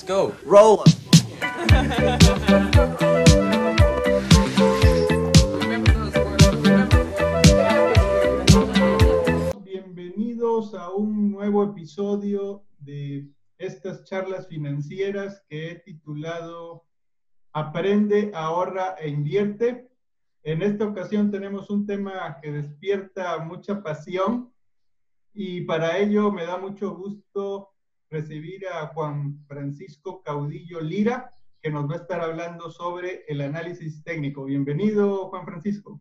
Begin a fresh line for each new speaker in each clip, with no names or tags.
Let's go. Roll.
Bienvenidos a un nuevo episodio de estas charlas financieras que he titulado Aprende, ahorra e invierte. En esta ocasión tenemos un tema que despierta mucha pasión y para ello me da mucho gusto recibir a Juan Francisco Caudillo Lira, que nos va a estar hablando sobre el análisis técnico. Bienvenido, Juan Francisco.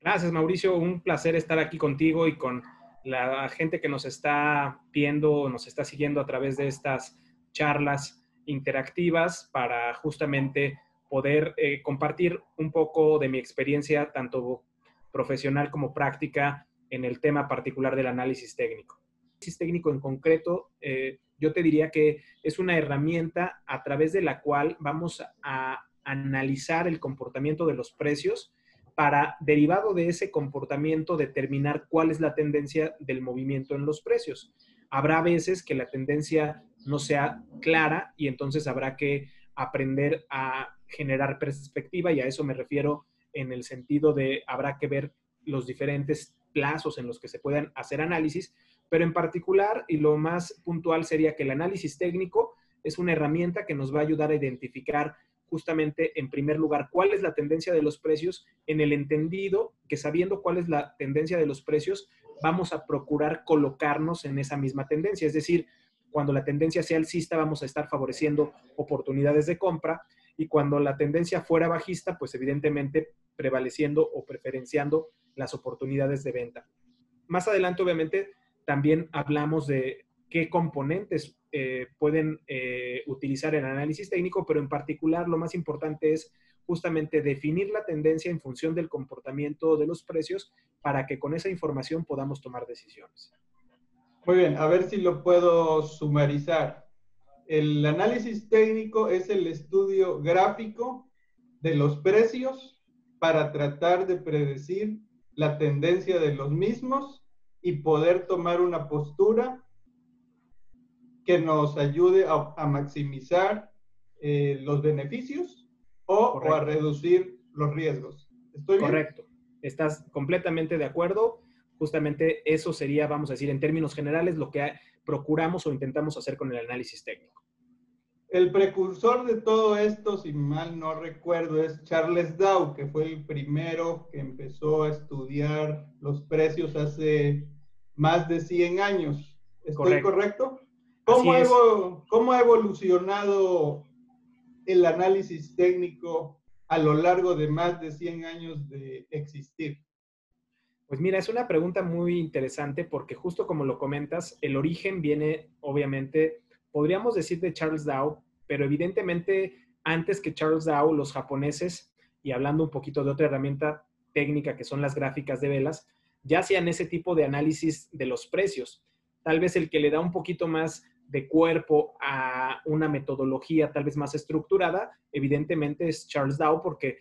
Gracias, Mauricio. Un placer estar aquí contigo y con la gente que nos está viendo, nos está siguiendo a través de estas charlas interactivas para justamente poder eh, compartir un poco de mi experiencia, tanto profesional como práctica, en el tema particular del análisis técnico. Análisis técnico en concreto, eh, yo te diría que es una herramienta a través de la cual vamos a analizar el comportamiento de los precios para, derivado de ese comportamiento, determinar cuál es la tendencia del movimiento en los precios. Habrá veces que la tendencia no sea clara y entonces habrá que aprender a generar perspectiva y a eso me refiero en el sentido de habrá que ver los diferentes plazos en los que se puedan hacer análisis, pero en particular y lo más puntual sería que el análisis técnico es una herramienta que nos va a ayudar a identificar justamente, en primer lugar, cuál es la tendencia de los precios en el entendido que sabiendo cuál es la tendencia de los precios, vamos a procurar colocarnos en esa misma tendencia. Es decir, cuando la tendencia sea alcista, vamos a estar favoreciendo oportunidades de compra y cuando la tendencia fuera bajista, pues evidentemente prevaleciendo o preferenciando las oportunidades de venta. Más adelante, obviamente, también hablamos de qué componentes eh, pueden eh, utilizar el análisis técnico, pero en particular lo más importante es justamente definir la tendencia en función del comportamiento de los precios para que con esa información podamos tomar decisiones.
Muy bien, a ver si lo puedo sumarizar. El análisis técnico es el estudio gráfico de los precios para tratar de predecir la tendencia de los mismos y poder tomar una postura que nos ayude a, maximizar eh, los beneficios o, a reducir los riesgos.
¿Estoy Correcto. Estás completamente de acuerdo. Justamente eso sería, vamos a decir, en términos generales, lo que procuramos o intentamos hacer con el análisis técnico.
El precursor de todo esto, si mal no recuerdo, es Charles Dow, que fue el primero que empezó a estudiar los precios hace más de 100 años. ¿Estoy correcto? ¿Cómo, ha evolucionado el análisis técnico a lo largo de más de 100 años de existir?
Pues mira, es una pregunta muy interesante porque justo como lo comentas, el origen viene obviamente, podríamos decir de Charles Dow, pero evidentemente antes que Charles Dow, los japoneses, y hablando un poquito de otra herramienta técnica que son las gráficas de velas, ya hacían ese tipo de análisis de los precios. Tal vez el que le da un poquito más de cuerpo a una metodología tal vez más estructurada, evidentemente es Charles Dow, porque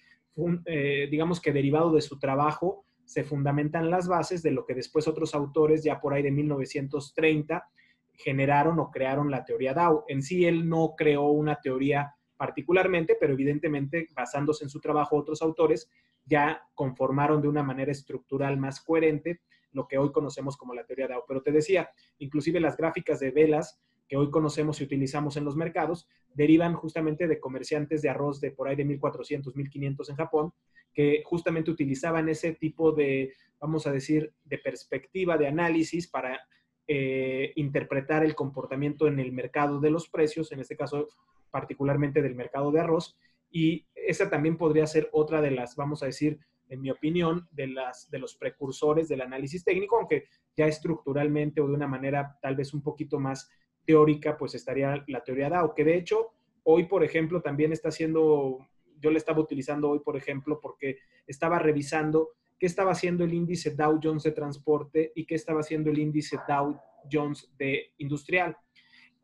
eh, digamos que derivado de su trabajo se fundamentan las bases de lo que después otros autores, ya por ahí de 1930, generaron o crearon la teoría Dow. En sí, él no creó una teoría particularmente, pero evidentemente basándose en su trabajo otros autores ya conformaron de una manera estructural más coherente lo que hoy conocemos como la teoría Dow. Pero te decía, inclusive las gráficas de velas que hoy conocemos y utilizamos en los mercados, derivan justamente de comerciantes de arroz de por ahí de 1400, 1500 en Japón, que justamente utilizaban ese tipo de, vamos a decir, de perspectiva de análisis para eh, interpretar el comportamiento en el mercado de los precios, en este caso particularmente del mercado de arroz. Y esa también podría ser otra de las, vamos a decir, en mi opinión, de, las, de los precursores del análisis técnico, aunque ya estructuralmente o de una manera tal vez un poquito más teórica, pues estaría la teoría DAO, que de hecho hoy, por ejemplo, también está haciendo, yo la estaba utilizando hoy, por ejemplo, porque estaba revisando qué estaba haciendo el índice Dow Jones de transporte y qué estaba haciendo el índice Dow Jones de industrial.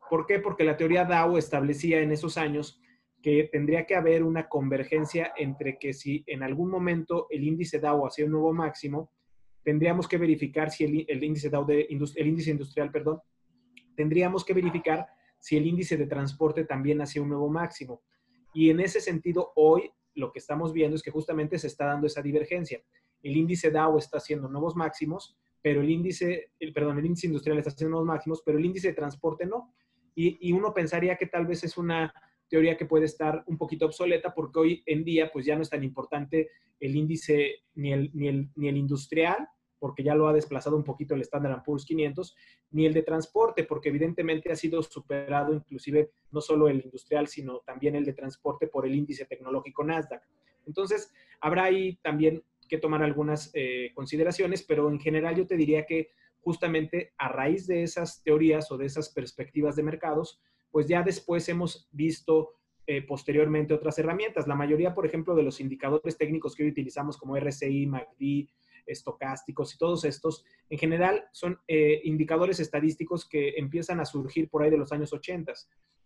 ¿Por qué? Porque la teoría Dow establecía en esos años que tendría que haber una convergencia entre que si en algún momento el índice Dow hacía un nuevo máximo, tendríamos que verificar si el, índice Dow de, el índice industrial, perdón, tendríamos que verificar si el índice de transporte también hacía un nuevo máximo. Y en ese sentido, hoy lo que estamos viendo es que justamente se está dando esa divergencia. El índice Dow está haciendo nuevos máximos, pero el índice, el, perdón, el índice industrial está haciendo nuevos máximos, pero el índice de transporte no. Y, uno pensaría que tal vez es una teoría que puede estar un poquito obsoleta porque hoy en día pues ya no es tan importante el índice ni el, ni el, ni el industrial, porque ya lo ha desplazado un poquito el Standard Poor's 500, ni el de transporte, porque evidentemente ha sido superado inclusive no solo el industrial, sino también el de transporte por el índice tecnológico Nasdaq. Entonces, habrá ahí también que tomar algunas eh, consideraciones, pero en general yo te diría que justamente a raíz de esas teorías o de esas perspectivas de mercados, pues ya después hemos visto eh, posteriormente otras herramientas. La mayoría, por ejemplo, de los indicadores técnicos que hoy utilizamos como RSI, MACD, estocásticos y todos estos, en general son eh, indicadores estadísticos que empiezan a surgir por ahí de los años 80.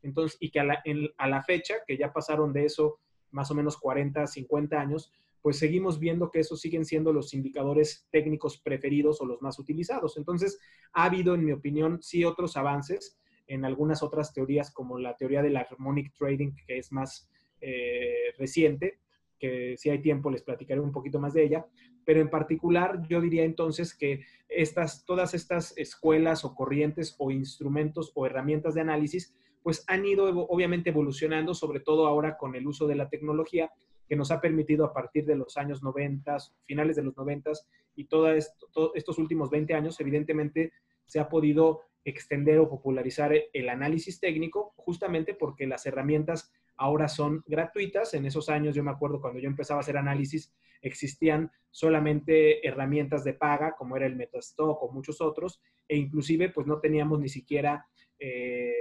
Entonces, y que a la, a la fecha, que ya pasaron de eso más o menos 40, 50 años, pues seguimos viendo que esos siguen siendo los indicadores técnicos preferidos o los más utilizados. Entonces, ha habido, en mi opinión, sí otros avances en algunas otras teorías, como la teoría del harmonic trading, que es más eh, reciente, que si hay tiempo les platicaré un poquito más de ella, pero en particular yo diría entonces que estas, todas estas escuelas o corrientes o instrumentos o herramientas de análisis pues han ido obviamente evolucionando, sobre todo ahora con el uso de la tecnología, que nos ha permitido a partir de los años 90, finales de los 90 y todos estos últimos 20 años, evidentemente se ha podido extender o popularizar el análisis técnico, justamente porque las herramientas ahora son gratuitas. En esos años, yo me acuerdo cuando yo empezaba a hacer análisis, existían solamente herramientas de paga, como era el Metastock o muchos otros, e inclusive pues no teníamos ni siquiera eh,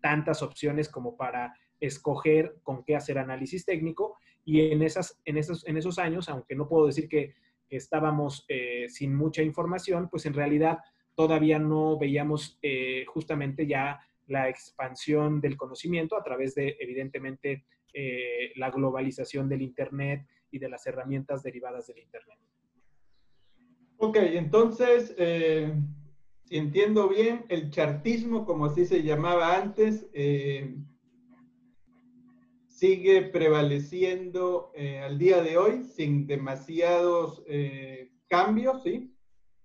tantas opciones como para escoger con qué hacer análisis técnico. Y en, esas, en, esos, en esos años, aunque no puedo decir que, estábamos eh, sin mucha información, pues en realidad todavía no veíamos eh, justamente ya la expansión del conocimiento a través de, evidentemente, eh, la globalización del Internet y de las herramientas derivadas del Internet.
Ok, entonces, eh, si entiendo bien, el chartismo, como así se llamaba antes, sigue prevaleciendo al día de hoy sin demasiados cambios, ¿sí?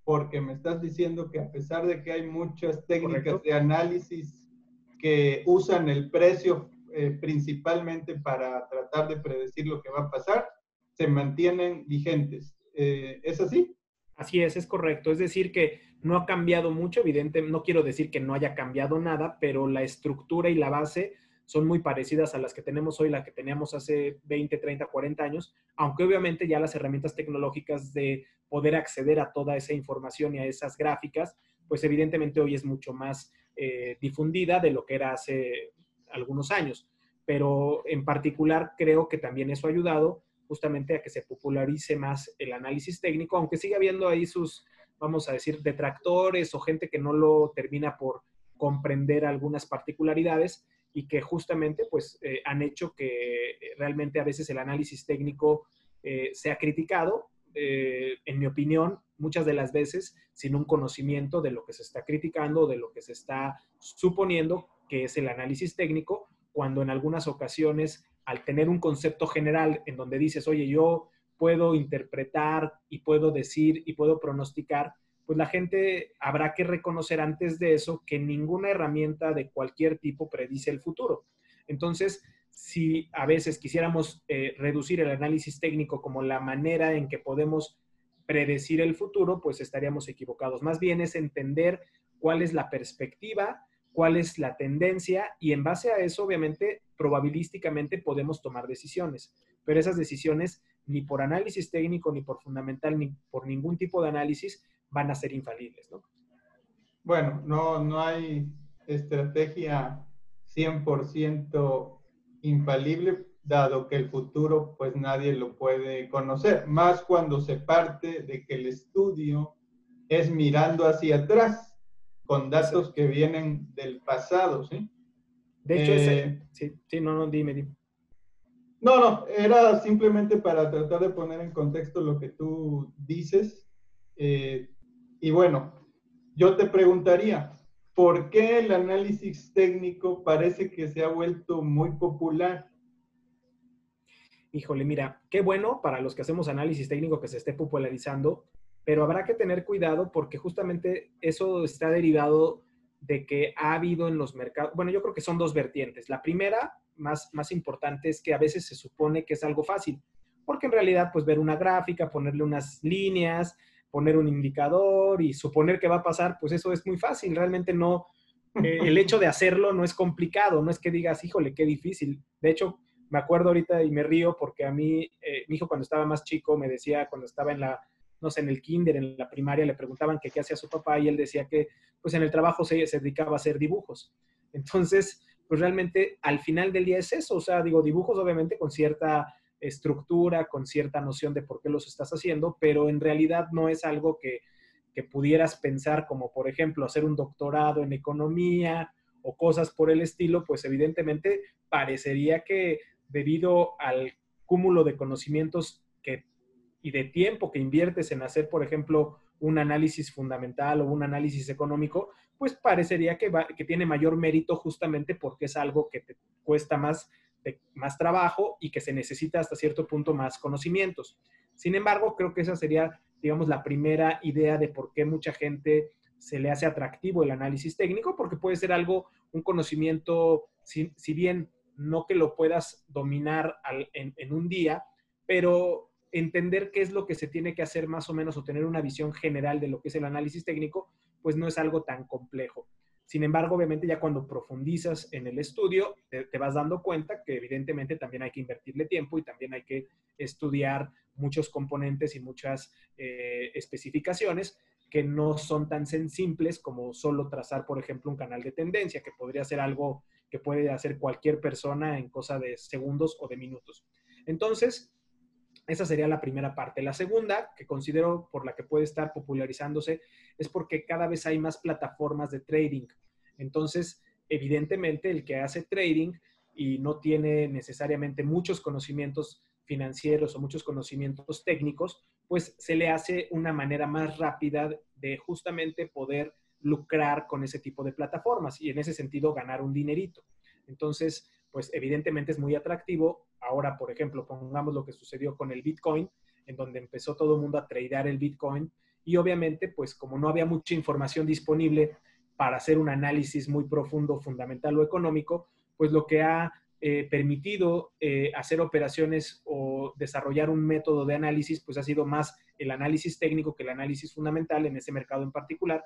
Porque me estás diciendo que a pesar de que hay muchas técnicas de análisis que usan el precio eh, principalmente para tratar de predecir lo que va a pasar, se mantienen vigentes. Eh, ¿Es así?
Así es, es correcto. Es decir, que no ha cambiado mucho, evidente, no quiero decir que no haya cambiado nada, pero la estructura y la base son muy parecidas a las que tenemos hoy, las que teníamos hace 20, 30, 40 años, aunque obviamente ya las herramientas tecnológicas de poder acceder a toda esa información y a esas gráficas, pues evidentemente hoy es mucho más eh, difundida de lo que era hace algunos años. Pero en particular creo que también eso ha ayudado justamente a que se popularice más el análisis técnico, aunque sigue habiendo ahí sus, vamos a decir, detractores o gente que no lo termina por comprender algunas particularidades y que justamente pues eh, han hecho que realmente a veces el análisis técnico eh, sea criticado. en mi opinión, muchas de las veces sin un conocimiento de lo que se está criticando, de lo que se está suponiendo que es el análisis técnico, cuando en algunas ocasiones, al tener un concepto general en donde dices, oye, yo puedo interpretar y puedo decir y puedo pronosticar, pues la gente habrá que reconocer antes de eso que ninguna herramienta de cualquier tipo predice el futuro. Entonces, si a veces quisiéramos eh, reducir el análisis técnico como la manera en que podemos predecir el futuro, pues estaríamos equivocados. Más bien es entender cuál es la perspectiva, cuál es la tendencia y en base a eso, obviamente, probabilísticamente podemos tomar decisiones. Pero esas decisiones, ni por análisis técnico, ni por fundamental, ni por ningún tipo de análisis, van a ser infalibles, ¿no?
Bueno, no, no hay estrategia 100% infalible, dado que el futuro pues nadie lo puede conocer, más cuando se parte de que el estudio es mirando hacia atrás, con datos que vienen del pasado, ¿sí?
De hecho, eh, sí, sí, no, no, dime, dime.
No, no, era simplemente para tratar de poner en contexto lo que tú dices. Eh, y bueno, yo te preguntaría, ¿por qué el análisis técnico parece que se ha vuelto muy popular?
Híjole, mira, qué bueno para los que hacemos análisis técnico que se esté popularizando, pero habrá que tener cuidado porque justamente eso está derivado de que ha habido en los mercados, bueno, yo creo que son dos vertientes. La primera, más, más importante, es que a veces se supone que es algo fácil, porque en realidad, pues ver una gráfica, ponerle unas líneas, poner un indicador y suponer que va a pasar, pues eso es muy fácil. Realmente no, eh, el hecho de hacerlo no es complicado, no es que digas, híjole, qué difícil. De hecho, me acuerdo ahorita y me río porque a mí, eh, mi hijo cuando estaba más chico me decía, cuando estaba en la, no sé, en el kinder, en la primaria, le preguntaban que qué hacía su papá y él decía que, pues en el trabajo se, se dedicaba a hacer dibujos. Entonces, pues realmente al final del día es eso, o sea, digo, dibujos obviamente con cierta estructura, con cierta noción de por qué los estás haciendo, pero en realidad no es algo que, pudieras pensar como, por ejemplo, hacer un doctorado en economía o cosas por el estilo, pues evidentemente parecería que debido al cúmulo de conocimientos que, y de tiempo que inviertes en hacer, por ejemplo, un análisis fundamental o un análisis económico, pues parecería que, que tiene mayor mérito justamente porque es algo que te cuesta más de más trabajo y que se necesita hasta cierto punto más conocimientos. Sin embargo, creo que esa sería, digamos, la primera idea de por qué mucha gente se le hace atractivo el análisis técnico, porque puede ser algo, un conocimiento, si, bien no que lo puedas dominar en, en un día, pero entender qué es lo que se tiene que hacer más o menos o tener una visión general de lo que es el análisis técnico, pues no es algo tan complejo. Sin embargo, obviamente ya cuando profundizas en el estudio, te, vas dando cuenta que evidentemente también hay que invertirle tiempo y también hay que estudiar muchos componentes y muchas eh, especificaciones que no son tan simples como solo trazar, por ejemplo, un canal de tendencia, que podría ser algo que puede hacer cualquier persona en cosa de segundos o de minutos. Entonces, esa sería la primera parte. La segunda, que considero por la que puede estar popularizándose, es porque cada vez hay más plataformas de trading. Entonces, evidentemente, el que hace trading y no tiene necesariamente muchos conocimientos financieros o muchos conocimientos técnicos, pues se le hace una manera más rápida de justamente poder lucrar con ese tipo de plataformas y en ese sentido ganar un dinerito. Entonces, pues evidentemente es muy atractivo. Ahora, por ejemplo, pongamos lo que sucedió con el Bitcoin, en donde empezó todo el mundo a tradear el Bitcoin y obviamente, pues como no había mucha información disponible para hacer un análisis muy profundo, fundamental o económico, pues lo que ha eh, permitido eh, hacer operaciones o desarrollar un método de análisis, pues ha sido más el análisis técnico que el análisis fundamental en ese mercado en particular.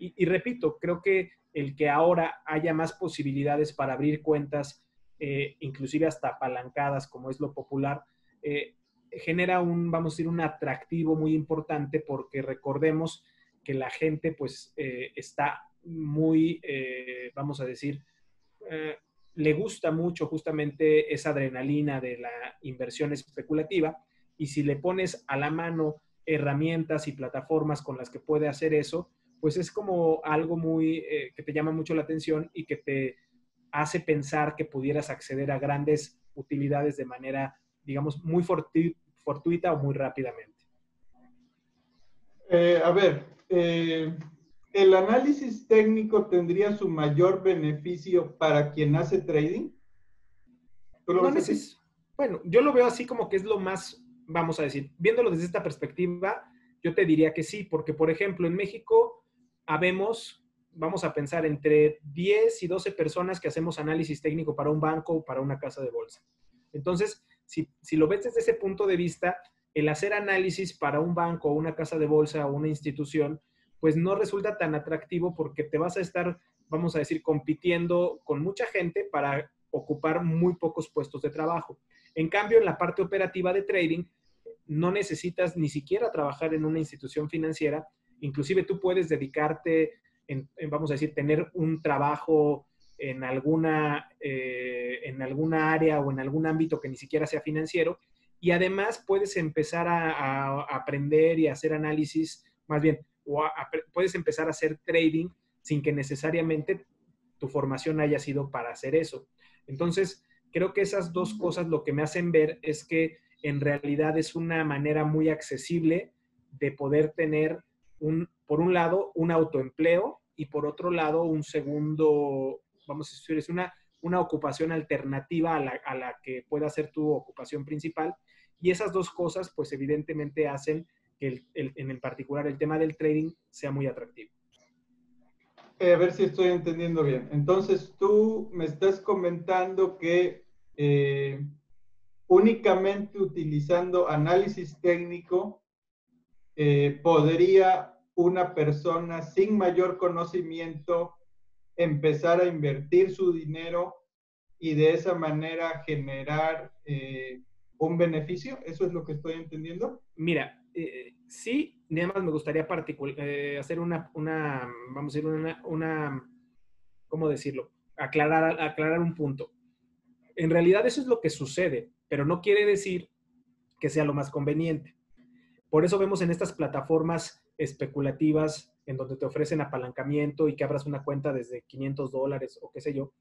y repito, creo que el que ahora haya más posibilidades para abrir cuentas eh, inclusive hasta apalancadas, como es lo popular, eh, genera un, vamos a decir, un atractivo muy importante porque recordemos que la gente pues eh, está muy, vamos a decir, le gusta mucho justamente esa adrenalina de la inversión especulativa y si le pones a la mano herramientas y plataformas con las que puede hacer eso, pues es como algo muy que te llama mucho la atención y que te hace pensar que pudieras acceder a grandes utilidades de manera, digamos, muy fortuita o muy rápidamente.
Eh, a ver, eh, ¿el análisis técnico tendría su mayor beneficio para quien hace trading?
No bueno, yo lo veo así como que es lo más, vamos a decir, viéndolo desde esta perspectiva, yo te diría que sí, porque por ejemplo en México habemos vamos a pensar entre 10 y 12 personas que hacemos análisis técnico para un banco o para una casa de bolsa. Entonces, si, lo ves desde ese punto de vista, el hacer análisis para un banco o una casa de bolsa o una institución, pues no resulta tan atractivo porque te vas a estar, vamos a decir, compitiendo con mucha gente para ocupar muy pocos puestos de trabajo. En cambio, en la parte operativa de trading, no necesitas ni siquiera trabajar en una institución financiera, inclusive tú puedes dedicarte vamos a decir, tener un trabajo en alguna, eh, en alguna área o en algún ámbito que ni siquiera sea financiero. Y además puedes empezar a, aprender y hacer análisis, más bien, o puedes empezar a hacer trading sin que necesariamente tu formación haya sido para hacer eso. Entonces, creo que esas dos cosas lo que me hacen ver es que en realidad es una manera muy accesible de poder tener un, por un lado, un autoempleo y por otro lado un segundo, vamos a decir, es una, una ocupación alternativa a la, a la que pueda ser tu ocupación principal. Y esas dos cosas, pues evidentemente hacen que en el particular el tema del trading sea muy atractivo.
Eh, a ver si estoy entendiendo bien. Entonces, tú me estás comentando que eh, únicamente utilizando análisis técnico eh, podría una persona sin mayor conocimiento empezar a invertir su dinero y de esa manera generar un beneficio. ¿Eso es lo que estoy entendiendo?
Mira, sí, nada más me gustaría eh, hacer una, una, vamos a decir, una, una, ¿cómo decirlo? Aclarar, aclarar un punto. En realidad eso es lo que sucede, pero no quiere decir que sea lo más conveniente. Por eso vemos en estas plataformas especulativas en donde te ofrecen apalancamiento y que abras una cuenta desde 500 dólares o qué sé yo,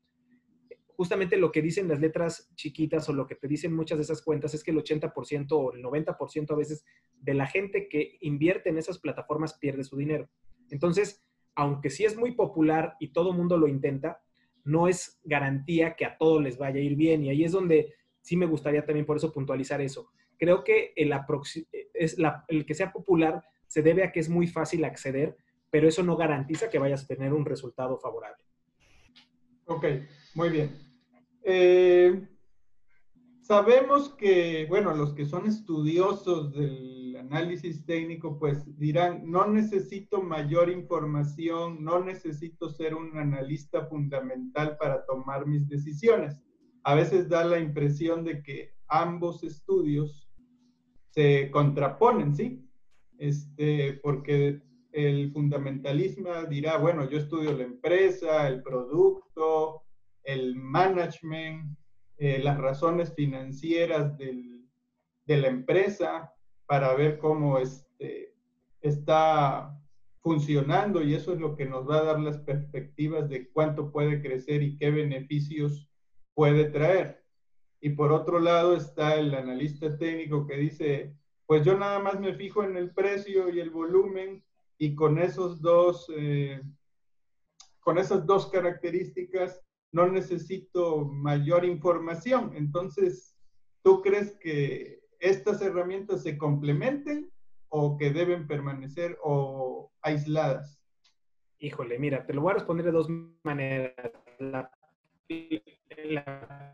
justamente lo que dicen las letras chiquitas o lo que te dicen muchas de esas cuentas es que el 80% o el 90% a veces de la gente que invierte en esas plataformas pierde su dinero. Entonces, aunque sí es muy popular y todo mundo lo intenta, no es garantía que a todos les vaya a ir bien. Y ahí es donde sí me gustaría también por eso puntualizar eso. Creo que el, es el que sea popular se debe a que es muy fácil acceder, pero eso no garantiza que vayas a tener un resultado favorable.
Ok, muy bien. Eh, sabemos que, bueno, los que son estudiosos del análisis técnico, pues dirán, no necesito mayor información, no necesito ser un analista fundamental para tomar mis decisiones. A veces da la impresión de que ambos estudios se contraponen, ¿sí? Este, porque el fundamentalismo dirá, bueno, yo estudio la empresa, el producto, el management, eh, las razones financieras de la empresa para ver cómo este, está funcionando y eso es lo que nos va a dar las perspectivas de cuánto puede crecer y qué beneficios puede traer. Y por otro lado está el analista técnico que dice, pues yo nada más me fijo en el precio y el volumen y con esos dos, eh, con esas dos características no necesito mayor información. Entonces, ¿tú crees que estas herramientas se complementen o que deben permanecer o aisladas?
Híjole, mira, te lo voy a responder de dos maneras. La, primera,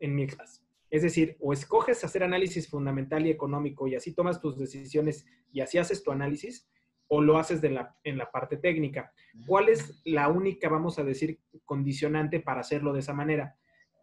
en mi caso. Decir, o escoges hacer análisis fundamental y económico y así tomas tus decisiones y así haces tu análisis, o lo haces de la, en la parte técnica. ¿Cuál es la única, vamos a decir, condicionante para hacerlo de esa manera?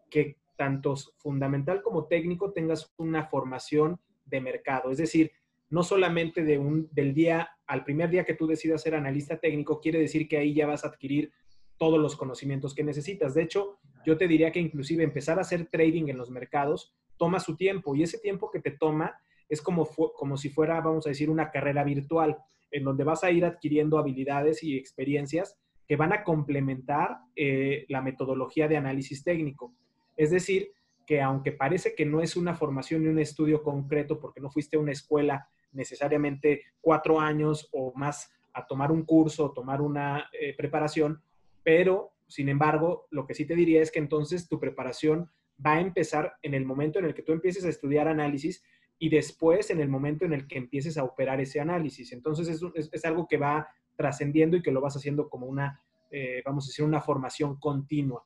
Que tanto fundamental como técnico tengas una formación de mercado. Es decir, no solamente de un, del día al primer día que tú decidas ser analista técnico, quiere decir que ahí ya vas a adquirir todos los conocimientos que necesitas. De hecho, yo te diría que inclusive empezar a hacer trading en los mercados toma su tiempo y ese tiempo que te toma es como, como si fuera, vamos a decir, una carrera virtual en donde vas a ir adquiriendo habilidades y experiencias que van a complementar eh, la metodología de análisis técnico. Es decir, que aunque parece que no es una formación ni un estudio concreto, porque no fuiste a una escuela necesariamente cuatro años o más a tomar un curso o tomar una eh, preparación, pero sin embargo, lo que sí te diría es que entonces tu preparación va a empezar en el momento en el que tú empieces a estudiar análisis y después en el momento en el que empieces a operar ese análisis. Entonces es, algo que va trascendiendo y que lo vas haciendo como una, eh, vamos a decir, una formación continua.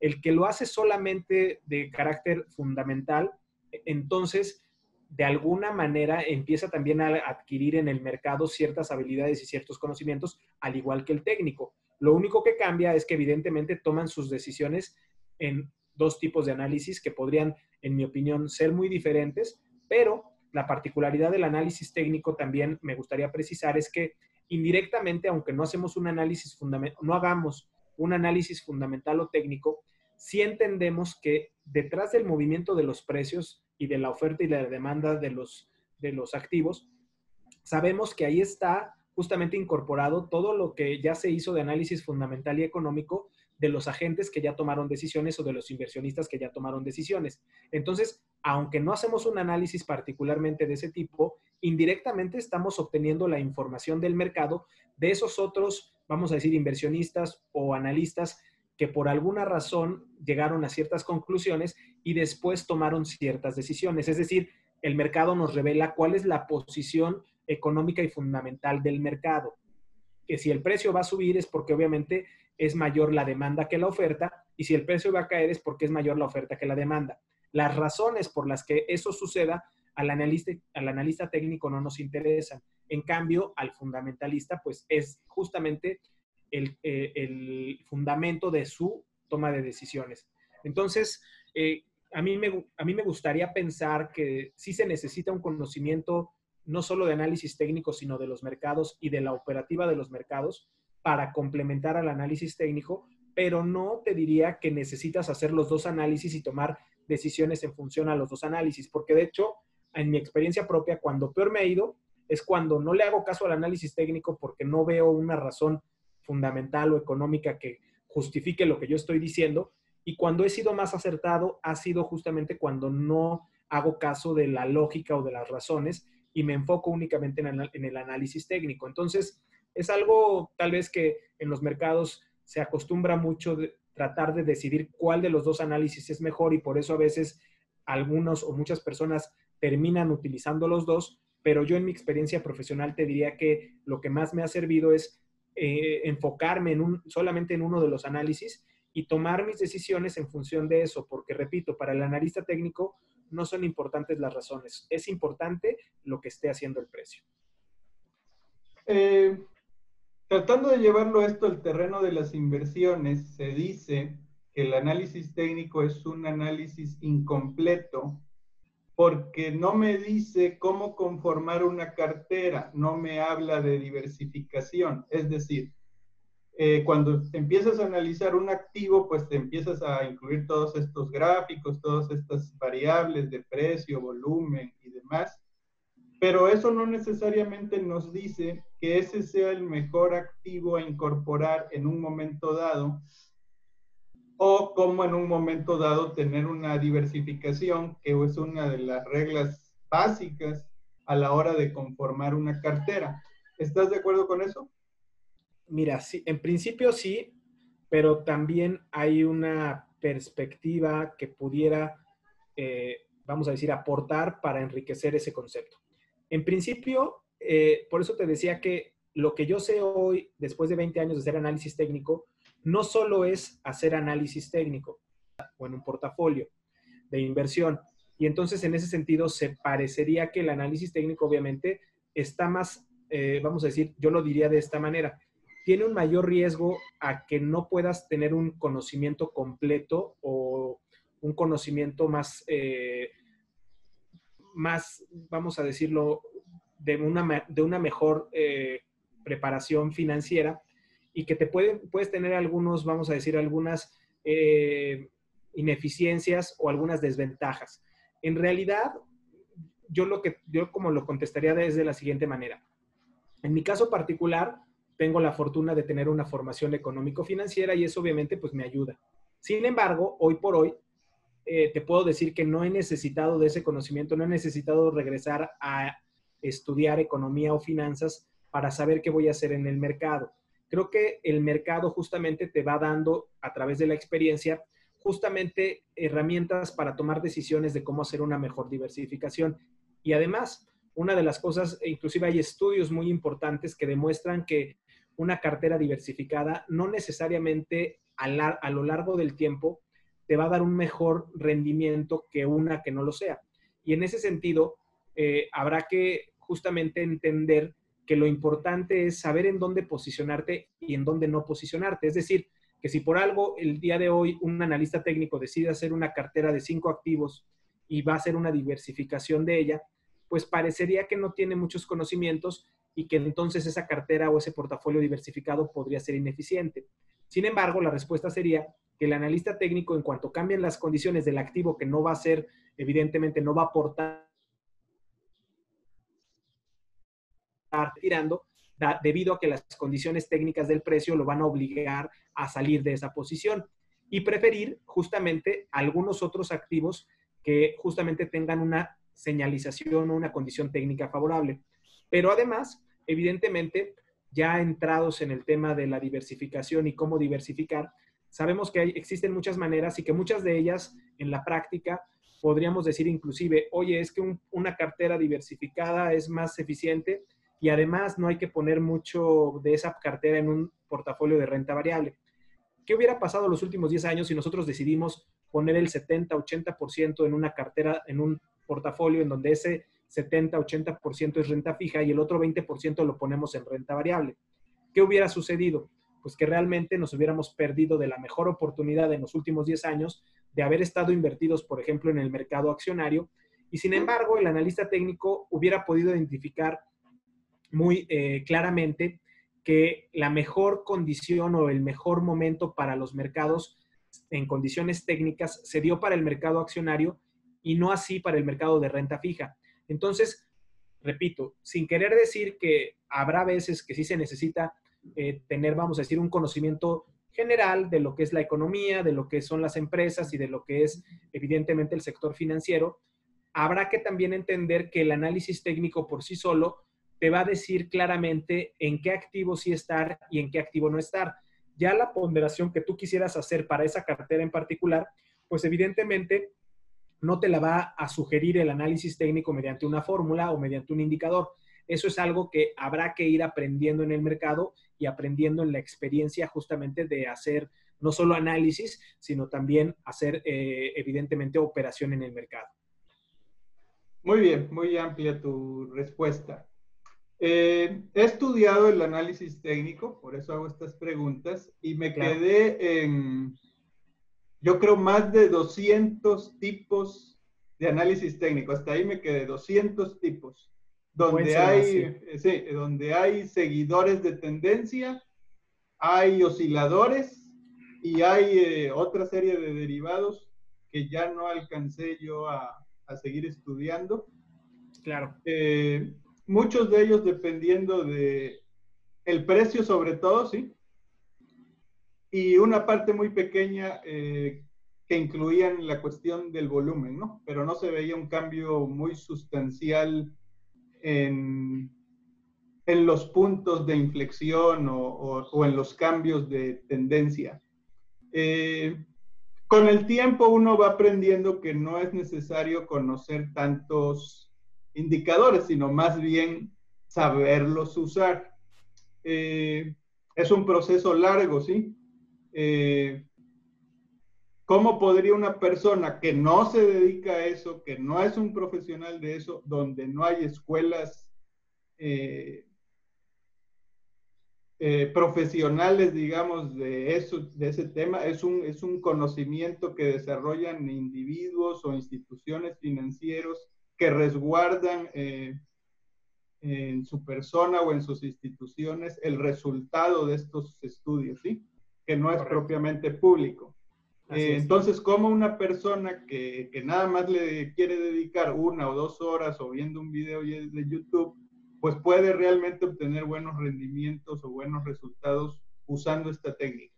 El que lo hace solamente de carácter fundamental, entonces de alguna manera empieza también a adquirir en el mercado ciertas habilidades y ciertos conocimientos, al igual que el técnico. Lo único que cambia es que evidentemente toman sus decisiones en dos tipos de análisis que podrían, en mi opinión, ser muy diferentes, pero la particularidad del análisis técnico también me gustaría precisar es que indirectamente, aunque no hacemos un análisis no hagamos un análisis fundamental o técnico, sí entendemos que detrás del movimiento de los precios y de la oferta y la demanda de los, de los activos, sabemos que ahí está justamente incorporado todo lo que ya se hizo de análisis fundamental y económico de los agentes que ya tomaron decisiones o de los inversionistas que ya tomaron decisiones. Entonces, aunque no hacemos un análisis particularmente de ese tipo, indirectamente estamos obteniendo la información del mercado de esos otros, vamos a decir, inversionistas o analistas que por alguna razón llegaron a ciertas conclusiones y después tomaron ciertas decisiones. Es decir, el mercado nos revela cuál es la posición económica y fundamental del mercado. Que si el precio va a subir es porque obviamente es mayor la demanda que la oferta y si el precio va a caer es porque es mayor la oferta que la demanda. Las razones por las que eso suceda al analista, al analista técnico no nos interesan. En cambio, al fundamentalista, pues es justamente el, eh, fundamento de su toma de decisiones. Entonces, eh, a, mí me, a mí me gustaría pensar que sí se necesita un conocimiento no solo de análisis técnico, sino de los mercados y de la operativa de los mercados para complementar al análisis técnico, pero no te diría que necesitas hacer los dos análisis y tomar decisiones en función a los dos análisis, porque de hecho, en mi experiencia propia, cuando peor me ha ido, es cuando no le hago caso al análisis técnico porque no veo una razón fundamental o económica que justifique lo que yo estoy diciendo. Y cuando he sido más acertado, ha sido justamente cuando no hago caso de la lógica o de las razones y me enfoco únicamente en, el análisis técnico. Entonces, es algo tal vez que en los mercados se acostumbra mucho tratar de decidir cuál de los dos análisis es mejor y por eso a veces algunos o muchas personas terminan utilizando los dos, pero yo en mi experiencia profesional te diría que lo que más me ha servido es eh, enfocarme en un, solamente en uno de los análisis y tomar mis decisiones en función de eso, porque repito, para el analista técnico no son importantes las razones, es importante lo que esté haciendo el precio.
Eh, tratando de llevarlo esto al terreno de las inversiones, se dice que el análisis técnico es un análisis incompleto porque no me dice cómo conformar una cartera, no me habla de diversificación. Es decir, eh, cuando empiezas a analizar un activo, pues te empiezas a incluir todos estos gráficos, todas estas variables de precio, volumen y demás. Pero eso no necesariamente nos dice que ese sea el mejor activo a incorporar en un momento dado o cómo en un momento dado tener una diversificación, que es una de las reglas básicas a la hora de conformar una cartera. ¿Estás de acuerdo con eso?
Mira, sí, en principio sí, pero también hay una perspectiva que pudiera, eh, vamos a decir, aportar para enriquecer ese concepto. En principio, eh, por eso te decía que lo que yo sé hoy, después de 20 años de hacer análisis técnico, no solo es hacer análisis técnico o en un portafolio de inversión. Y entonces, en ese sentido, se parecería que el análisis técnico, obviamente, está más, eh, vamos a decir, yo lo diría de esta manera, tiene un mayor riesgo a que no puedas tener un conocimiento completo o un conocimiento más, eh, más vamos a decirlo, de una, de una mejor eh, preparación financiera y que te pueden, puedes tener algunos, vamos a decir, algunas eh, ineficiencias o algunas desventajas. En realidad, yo lo que, yo como lo contestaría desde la siguiente manera. En mi caso particular, tengo la fortuna de tener una formación económico-financiera y eso obviamente pues me ayuda. Sin embargo, hoy por hoy, eh, te puedo decir que no he necesitado de ese conocimiento, no he necesitado regresar a estudiar economía o finanzas para saber qué voy a hacer en el mercado. Creo que el mercado justamente te va dando a través de la experiencia justamente herramientas para tomar decisiones de cómo hacer una mejor diversificación. Y además, una de las cosas, e inclusive hay estudios muy importantes que demuestran que una cartera diversificada no necesariamente a, lo largo del tiempo te va a dar un mejor rendimiento que una que no lo sea. Y en ese sentido, eh, habrá que justamente entender que lo importante es saber en dónde posicionarte y en dónde no posicionarte. Es decir, que si por algo el día de hoy un analista técnico decide hacer una cartera de cinco activos y va a hacer una diversificación de ella, pues parecería que no tiene muchos conocimientos y que entonces esa cartera o ese portafolio diversificado podría ser ineficiente. Sin embargo, la respuesta sería que el analista técnico, en cuanto cambien las condiciones del activo, que no va a ser, evidentemente, no va a aportar tirando, debido a que las condiciones técnicas del precio lo van a obligar a salir de esa posición y preferir justamente algunos otros activos que justamente tengan una señalización o una condición técnica favorable. Pero además, evidentemente, ya entrados en el tema de la diversificación y cómo diversificar, sabemos que existen muchas maneras y que muchas de ellas en la práctica podríamos decir inclusive, oye, es que una cartera diversificada es más eficiente y además no hay que poner mucho de esa cartera en un portafolio de renta variable. ¿Qué hubiera pasado los últimos 10 años si nosotros decidimos poner el 70-80% en una cartera, en un portafolio en donde ese 70-80% es renta fija y el otro 20% lo ponemos en renta variable? ¿Qué hubiera sucedido? Pues que realmente nos hubiéramos perdido de la mejor oportunidad en los últimos 10 años de haber estado invertidos, por ejemplo, en el mercado accionario. Y sin embargo, el analista técnico hubiera podido identificar muy eh, claramente que la mejor condición o el mejor momento para los mercados en condiciones técnicas se dio para el mercado accionario y no así para el mercado de renta fija. Entonces, repito, sin querer decir que habrá veces que sí se necesita eh, tener, vamos a decir, un conocimiento general de lo que es la economía, de lo que son las empresas y de lo que es evidentemente el sector financiero, habrá que también entender que el análisis técnico por sí solo te va a decir claramente en qué activo sí estar y en qué activo no estar. Ya la ponderación que tú quisieras hacer para esa cartera en particular, pues evidentemente no te la va a sugerir el análisis técnico mediante una fórmula o mediante un indicador. Eso es algo que habrá que ir aprendiendo en el mercado y aprendiendo en la experiencia justamente de hacer no solo análisis, sino también hacer eh, evidentemente operación en el mercado.
Muy bien, muy amplia tu respuesta. Eh, he estudiado el análisis técnico, por eso hago estas preguntas, y me quedé en, yo creo, más de 200 tipos de análisis técnico. Hasta ahí me quedé, 200 tipos. Donde hay, sí, donde hay seguidores de tendencia, hay osciladores y hay eh, otra serie de derivados que ya no alcancé yo a, a seguir estudiando.
Claro.
Eh, muchos de ellos dependiendo de el precio sobre todo, ¿sí? Y una parte muy pequeña eh, que incluían la cuestión del volumen, ¿no? Pero no se veía un cambio muy sustancial en, en los puntos de inflexión o, o, en los cambios de tendencia. Eh, con el tiempo uno va aprendiendo que no es necesario conocer tantos indicadores, sino más bien saberlos usar. Eh, es un proceso largo, ¿sí? Eh, ¿Cómo podría una persona que no se dedica a eso, que no es un profesional de eso, donde no hay escuelas eh, profesionales, digamos, de eso, de ese tema, es un, es un conocimiento que desarrollan individuos o instituciones financieros que resguardan eh, en su persona o en sus instituciones el resultado de estos estudios, ¿sí? Que no es propiamente público. Eh, entonces, como una persona que, que, nada más le quiere dedicar una o dos horas o viendo un video de YouTube, pues puede realmente obtener buenos rendimientos o buenos resultados usando esta técnica?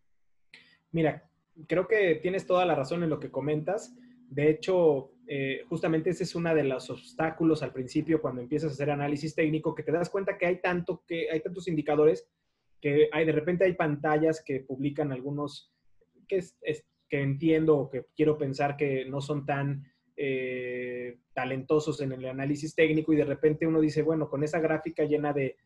Mira, creo que tienes toda la razón en lo que comentas. De hecho, eh, justamente ese es uno de los obstáculos al principio cuando empiezas a hacer análisis técnico, que te das cuenta que hay, tanto, que hay tantos indicadores que hay, de repente hay pantallas que publican algunos que, entiendo o que quiero pensar que no son tan eh, talentosos en el análisis técnico y de repente uno dice, bueno, con esa gráfica llena de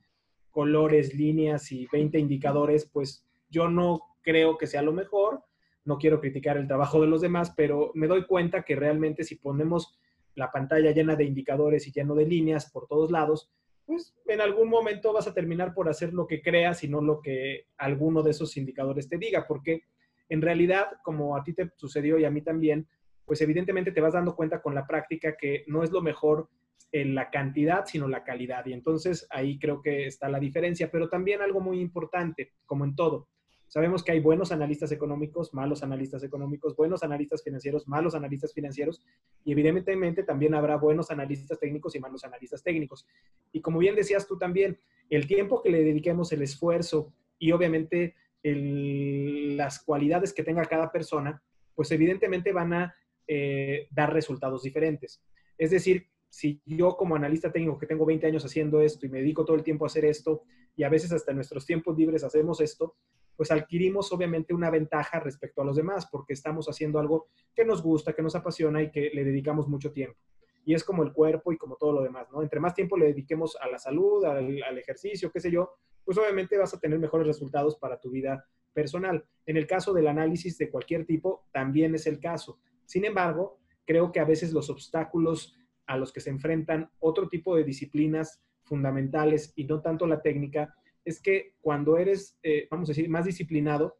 colores, líneas y 20 indicadores, pues yo no creo que sea lo mejor no quiero criticar el trabajo de los demás, pero me doy cuenta que realmente si ponemos la pantalla llena de indicadores y lleno de líneas por todos lados, pues en algún momento vas a terminar por hacer lo que creas y no lo que alguno de esos indicadores te diga, porque en realidad, como a ti te sucedió y a mí también, pues evidentemente te vas dando cuenta con la práctica que no es lo mejor en la cantidad, sino la calidad. Y entonces ahí creo que está la diferencia, pero también algo muy importante, como en todo, Sabemos que hay buenos analistas económicos, malos analistas económicos, buenos analistas financieros, malos analistas financieros, y evidentemente también habrá buenos analistas técnicos y malos analistas técnicos. Y como bien decías tú también, el tiempo que le dediquemos, el esfuerzo y obviamente las cualidades que tenga cada persona, pues evidentemente van a eh, dar resultados diferentes. Es decir, si yo como analista técnico que tengo 20 años haciendo esto y me dedico todo el tiempo a hacer esto y a veces hasta en nuestros tiempos libres hacemos esto, pues adquirimos obviamente una ventaja respecto a los demás porque estamos haciendo algo que nos gusta, que nos apasiona y que le dedicamos mucho tiempo. Y es como el cuerpo y como todo lo demás, ¿no? Entre más tiempo le dediquemos a la salud, al, ejercicio, qué sé yo, pues obviamente vas a tener mejores resultados para tu vida personal. En el caso del análisis de cualquier tipo, también es el caso. Sin embargo, creo que a veces los obstáculos a los que se enfrentan otro tipo de disciplinas fundamentales y no tanto la técnica, es que cuando eres, eh, vamos a decir, más disciplinado,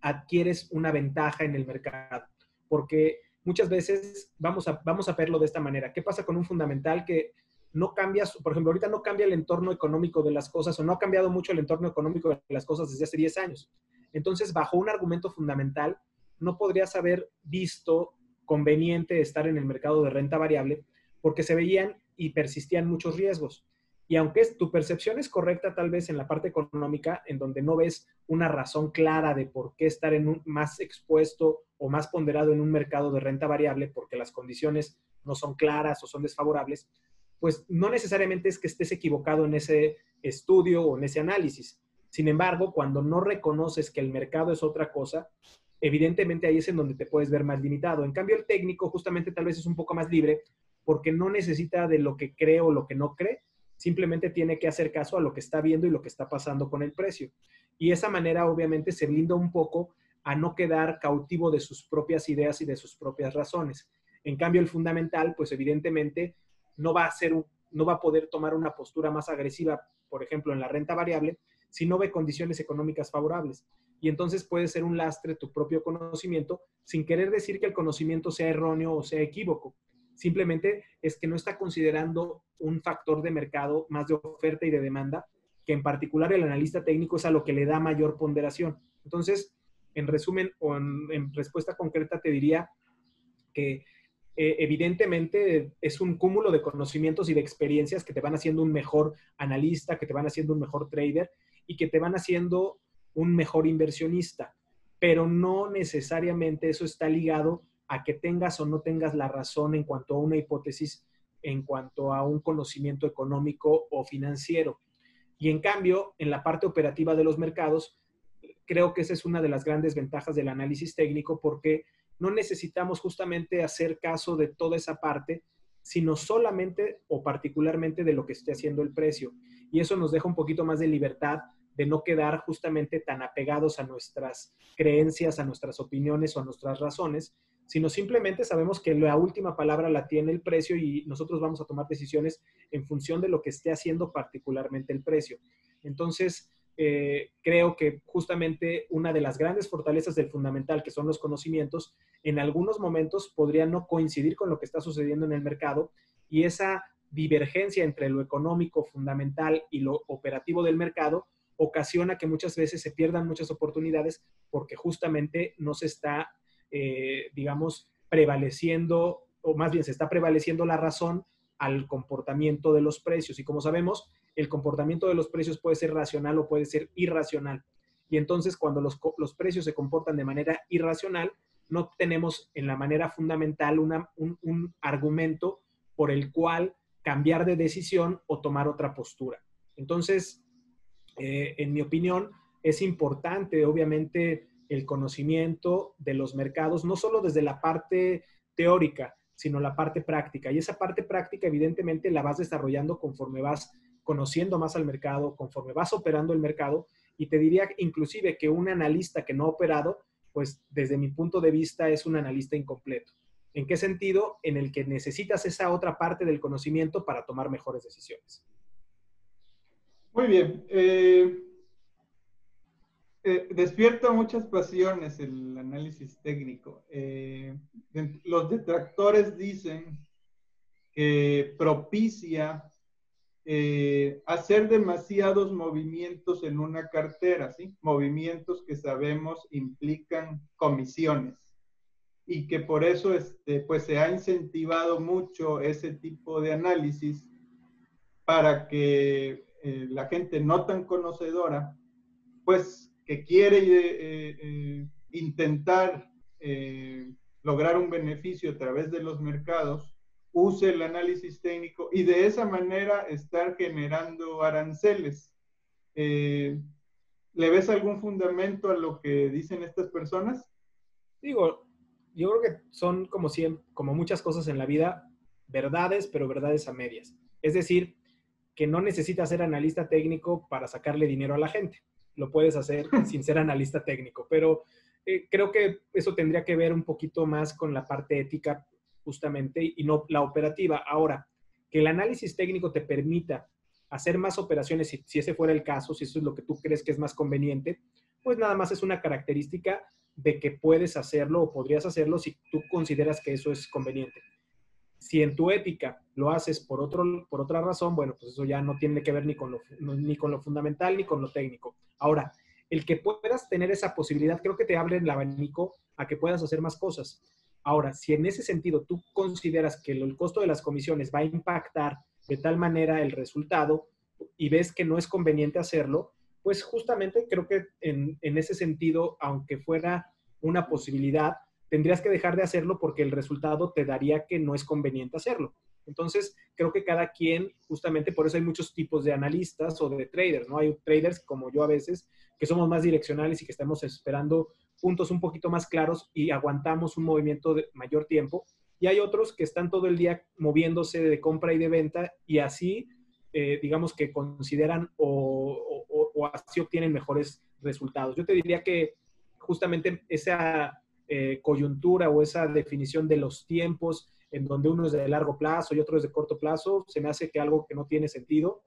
adquieres una ventaja en el mercado. Porque muchas veces vamos a, vamos a verlo de esta manera. ¿Qué pasa con un fundamental que no cambia, por ejemplo, ahorita no cambia el entorno económico de las cosas o no ha cambiado mucho el entorno económico de las cosas desde hace 10 años? Entonces, bajo un argumento fundamental, no podrías haber visto conveniente estar en el mercado de renta variable porque se veían y persistían muchos riesgos. Y aunque tu percepción es correcta tal vez en la parte económica, en donde no ves una razón clara de por qué estar en un, más expuesto o más ponderado en un mercado de renta variable, porque las condiciones no son claras o son desfavorables, pues no necesariamente es que estés equivocado en ese estudio o en ese análisis. Sin embargo, cuando no reconoces que el mercado es otra cosa, evidentemente ahí es en donde te puedes ver más limitado. En cambio, el técnico justamente tal vez es un poco más libre porque no necesita de lo que cree o lo que no cree, simplemente tiene que hacer caso a lo que está viendo y lo que está pasando con el precio. Y esa manera obviamente se blinda un poco a no quedar cautivo de sus propias ideas y de sus propias razones. En cambio, el fundamental, pues evidentemente no va a ser no va a poder tomar una postura más agresiva, por ejemplo, en la renta variable, si no ve condiciones económicas favorables. Y entonces puede ser un lastre tu propio conocimiento, sin querer decir que el conocimiento sea erróneo o sea equívoco. Simplemente es que no está considerando un factor de mercado más de oferta y de demanda, que en particular el analista técnico es a lo que le da mayor ponderación. Entonces, en resumen o en, respuesta concreta, te diría que eh, evidentemente es un cúmulo de conocimientos y de experiencias que te van haciendo un mejor analista, que te van haciendo un mejor trader y que te van haciendo un mejor inversionista. Pero no necesariamente eso está ligado a que tengas o no tengas la razón en cuanto a una hipótesis, en cuanto a un conocimiento económico o financiero. Y en cambio, en la parte operativa de los mercados, creo que esa es una de las grandes ventajas del análisis técnico porque no necesitamos justamente hacer caso de toda esa parte, sino solamente o particularmente de lo que esté haciendo el precio. Y eso nos deja un poquito más de libertad de no quedar justamente tan apegados a nuestras creencias, a nuestras opiniones o a nuestras razones, sino simplemente sabemos que la última palabra la tiene el precio y nosotros vamos a tomar decisiones en función de lo que esté haciendo particularmente el precio. Entonces, eh, creo que justamente una de las grandes fortalezas del fundamental, que son los conocimientos, en algunos momentos podría no coincidir con lo que está sucediendo en el mercado y esa divergencia entre lo económico fundamental y lo operativo del mercado ocasiona que muchas veces se pierdan muchas oportunidades porque justamente no se está eh, digamos, prevaleciendo, o más bien se está prevaleciendo la razón al comportamiento de los precios. Y como sabemos, el comportamiento de los precios puede ser racional o puede ser irracional. Y entonces cuando los, precios se comportan de manera irracional, no tenemos en la manera fundamental un, argumento por el cual cambiar de decisión o tomar otra postura. Entonces, eh, en mi opinión, es importante, obviamente, el conocimiento de los mercados, no solo desde la parte teórica, sino la parte práctica. Y esa parte práctica, evidentemente, la vas desarrollando conforme vas conociendo más al mercado, conforme vas operando el mercado. Y te diría inclusive que un analista que no ha operado, pues desde mi punto de vista es un analista incompleto. ¿En qué sentido? En el que necesitas esa otra parte del conocimiento para tomar mejores decisiones.
Muy bien. Eh, eh, despierta muchas pasiones el análisis técnico. Eh, los detractores dicen que propicia eh, hacer demasiados movimientos en una cartera, ¿sí? Movimientos que sabemos implican comisiones y que por eso este, pues se ha incentivado mucho ese tipo de análisis para que eh, la gente no tan conocedora, pues que quiere eh, eh, intentar lograr un beneficio a través de los mercados, use el análisis técnico y de esa manera estar generando aranceles. ¿Le ves algún fundamento a lo que dicen estas personas?
Digo, yo creo que son como, siempre, como muchas cosas en la vida, verdades, pero verdades a medias. Es decir, que no necesitas ser analista técnico para sacarle dinero a la gente. Lo puedes hacer sin ser analista técnico, pero eh, creo que eso tendría que ver un poquito más con la parte ética justamente y no la operativa. Ahora, que el análisis técnico te permita hacer más operaciones, si, si ese fuera el caso, si eso es lo que tú crees que es más conveniente, pues nada más es una característica de que puedes hacerlo o podrías hacerlo si tú consideras que eso es conveniente. Si en tu ética lo haces por, otro, por otra razón, bueno, pues eso ya no tiene que ver ni con, lo, ni con lo fundamental ni con lo técnico. Ahora, el que puedas tener esa posibilidad, creo que te abre el abanico a que puedas hacer más cosas. Ahora, si en ese sentido tú consideras que el costo de las comisiones va a impactar de tal manera el resultado y ves que no es conveniente hacerlo, pues justamente creo que en, ese sentido, aunque fuera una posibilidad, tendrías que dejar de hacerlo porque el resultado te daría que no es conveniente hacerlo. Entonces, creo que cada quien, justamente por eso hay muchos tipos de analistas o de traders, ¿no? Hay traders como yo a veces, que somos más direccionales y que estamos esperando puntos un poquito más claros y aguantamos un movimiento de mayor tiempo. Y hay otros que están todo el día moviéndose de compra y de venta y así, eh, digamos que consideran o, o, así obtienen mejores resultados. Yo te diría que justamente esa eh, coyuntura o esa definición de los tiempos en donde uno es de largo plazo y otro es de corto plazo, se me hace que algo que no tiene sentido.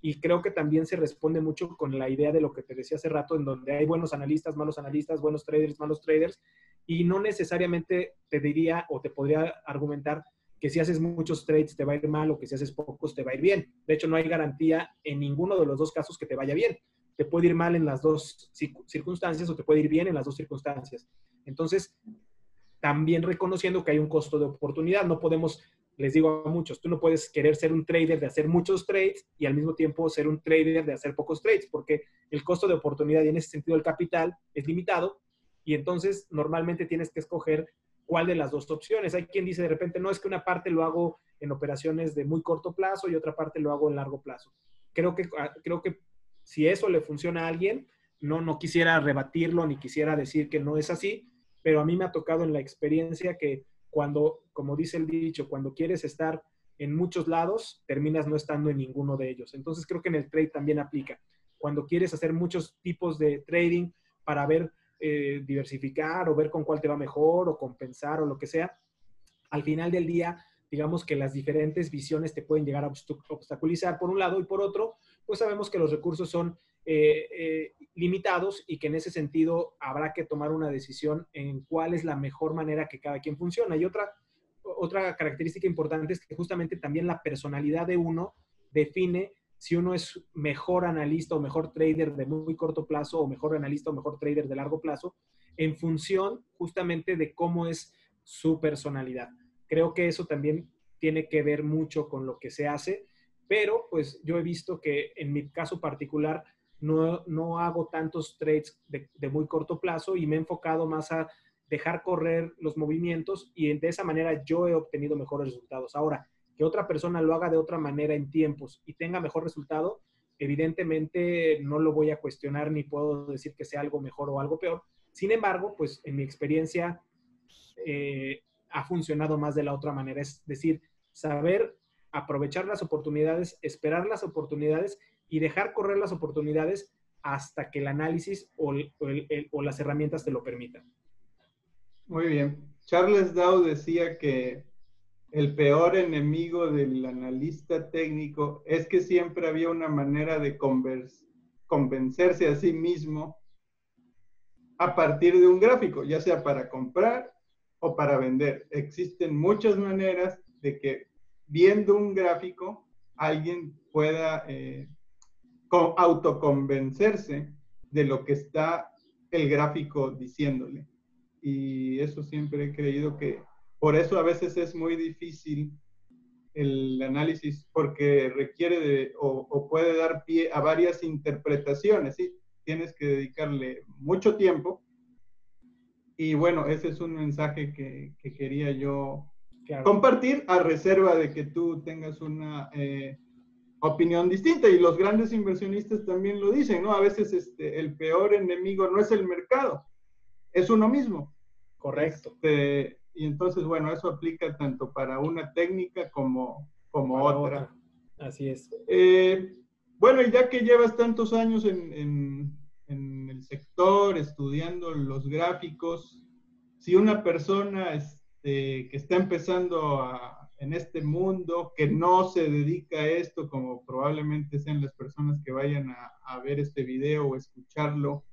Y creo que también se responde mucho con la idea de lo que te decía hace rato, en donde hay buenos analistas, malos analistas, buenos traders, malos traders, y no necesariamente te diría o te podría argumentar que si haces muchos trades te va a ir mal o que si haces pocos te va a ir bien. De hecho, no hay garantía en ninguno de los dos casos que te vaya bien te puede ir mal en las dos circunstancias o te puede ir bien en las dos circunstancias. Entonces, también reconociendo que hay un costo de oportunidad, no podemos, les digo a muchos, tú no puedes querer ser un trader de hacer muchos trades y al mismo tiempo ser un trader de hacer pocos trades, porque el costo de oportunidad y en ese sentido el capital es limitado y entonces normalmente tienes que escoger cuál de las dos opciones. Hay quien dice de repente, no es que una parte lo hago en operaciones de muy corto plazo y otra parte lo hago en largo plazo. Creo que, ah, creo que si eso le funciona a alguien, no, no quisiera rebatirlo ni quisiera decir que no es así, pero a mí me ha tocado en la experiencia que cuando, como dice el dicho, cuando quieres estar en muchos lados, terminas no estando en ninguno de ellos. Entonces creo que en el trade también aplica. Cuando quieres hacer muchos tipos de trading para ver, eh, diversificar o ver con cuál te va mejor o compensar o lo que sea, al final del día, digamos que las diferentes visiones te pueden llegar a obstaculizar por un lado y por otro, pues sabemos que los recursos son eh, eh, limitados y que en ese sentido habrá que tomar una decisión en cuál es la mejor manera que cada quien funciona. Y otra, otra característica importante es que justamente también la personalidad de uno define si uno es mejor analista o mejor trader de muy corto plazo o mejor analista o mejor trader de largo plazo en función justamente de cómo es su personalidad. Creo que eso también tiene que ver mucho con lo que se hace pero pues yo he visto que en mi caso particular no, no hago tantos trades de, muy corto plazo y me he enfocado más a dejar correr los movimientos y de esa manera yo he obtenido mejores resultados. Ahora, que otra persona lo haga de otra manera en tiempos y tenga mejor resultado, evidentemente no lo voy a cuestionar ni puedo decir que sea algo mejor o algo peor. Sin embargo, pues en mi experiencia eh, ha funcionado más de la otra manera, es decir, saber aprovechar las oportunidades, esperar las oportunidades y dejar correr las oportunidades hasta que el análisis o, las herramientas te lo permitan.
Muy bien. Charles Dow decía que el peor enemigo del analista técnico es que siempre había una manera de convencerse a sí mismo a partir de un gráfico, ya sea para comprar o para vender. Existen muchas maneras de que viendo un gráfico, alguien pueda eh, autoconvencerse de lo que está el gráfico diciéndole. Y eso siempre he creído que por eso a veces es muy difícil el análisis porque requiere de o, puede dar pie a varias interpretaciones, ¿sí? Tienes que dedicarle mucho tiempo. Y bueno, ese es un mensaje que, quería yo compartir a reserva de que tú tengas una eh, opinión distinta. Y los grandes inversionistas también lo dicen, ¿no? A veces este, el peor enemigo no es el mercado, es uno mismo.
Correcto.
Este, y entonces, bueno, eso aplica tanto para una técnica como, como otra.
Así es.
Eh, bueno, y ya que llevas tantos años en, en, en, el sector estudiando los gráficos, si una persona que está empezando a, en este mundo, que no se dedica a esto, como probablemente sean las personas que vayan a, a ver este video o escucharlo,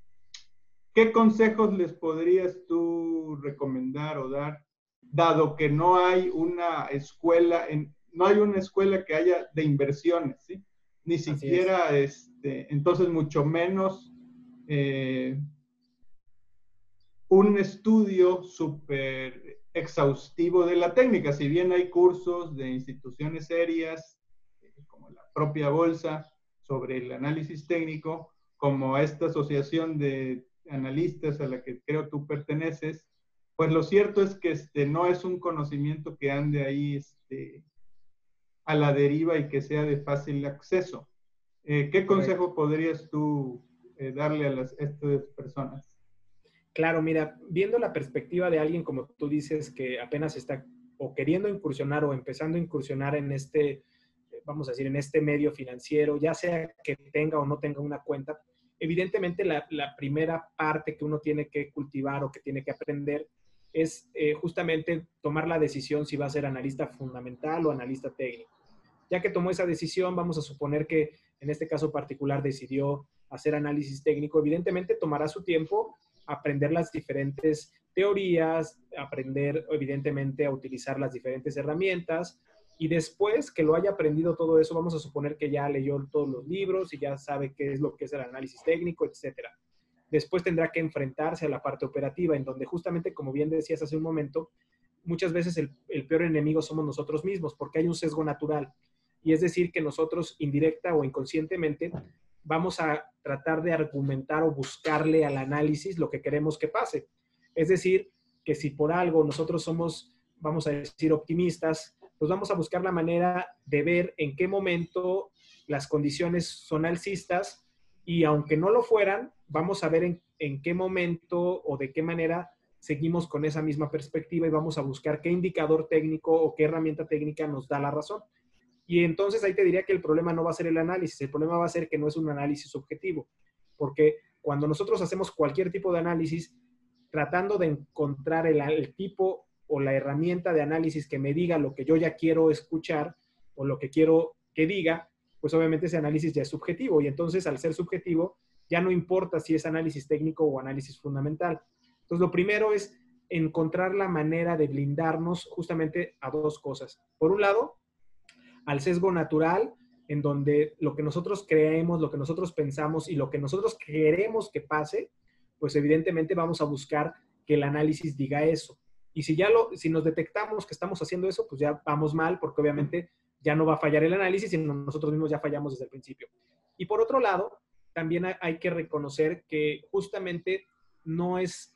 ¿qué consejos les podrías tú recomendar o dar dado que no hay una escuela, en, no hay una escuela que haya de inversiones, ¿sí? Ni siquiera, este, entonces mucho menos eh, un estudio súper exhaustivo de la técnica. Si bien hay cursos de instituciones serias, eh, como la propia bolsa, sobre el análisis técnico, como esta asociación de analistas a la que creo tú perteneces, pues lo cierto es que este, no es un conocimiento que ande ahí este, a la deriva y que sea de fácil acceso. Eh, ¿Qué consejo podrías tú eh, darle a, las, estas personas?
Claro, mira, viendo la perspectiva de alguien como tú dices que apenas está o queriendo incursionar o empezando a incursionar en este, vamos a decir, en este medio financiero, ya sea que tenga o no tenga una cuenta, evidentemente la, primera parte que uno tiene que cultivar o que tiene que aprender es eh, justamente tomar la decisión si va a ser analista fundamental o analista técnico. Ya que tomó esa decisión, vamos a suponer que en este caso particular decidió hacer análisis técnico, evidentemente tomará su tiempo aprender las diferentes teorías, aprender evidentemente a utilizar las diferentes herramientas y después que lo haya aprendido todo eso, vamos a suponer que ya leyó todos los libros y ya sabe qué es lo que es el análisis técnico, etcétera después tendrá que enfrentarse a la parte operativa, en donde justamente, como bien decías hace un momento, muchas veces el, peor enemigo somos nosotros mismos, porque hay un sesgo natural. Y es decir, que nosotros indirecta o inconscientemente vamos a tratar de argumentar o buscarle al análisis lo que queremos que pase. Es decir, que si por algo nosotros somos, vamos a decir, optimistas, pues vamos a buscar la manera de ver en qué momento las condiciones son alcistas y aunque no lo fueran, vamos a ver en, qué momento o de qué manera seguimos con esa misma perspectiva y vamos a buscar qué indicador técnico o qué herramienta técnica nos da la razón. Y entonces ahí te diría que el problema no va a ser el análisis, el problema va a ser que no es un análisis objetivo, porque cuando nosotros hacemos cualquier tipo de análisis, tratando de encontrar el, tipo o la herramienta de análisis que me diga lo que yo ya quiero escuchar o lo que quiero que diga, pues obviamente ese análisis ya es subjetivo y entonces al ser subjetivo ya no importa si es análisis técnico o análisis fundamental. Entonces lo primero es encontrar la manera de blindarnos justamente a dos cosas. Por un lado, al sesgo natural, en donde lo que nosotros creemos, lo que nosotros pensamos y lo que nosotros queremos que pase, pues evidentemente vamos a buscar que el análisis diga eso. Y si ya lo, si nos detectamos que estamos haciendo eso, pues ya vamos mal, porque obviamente ya no va a fallar el análisis, sino nosotros mismos ya fallamos desde el principio. Y por otro lado, también hay que reconocer que justamente no es,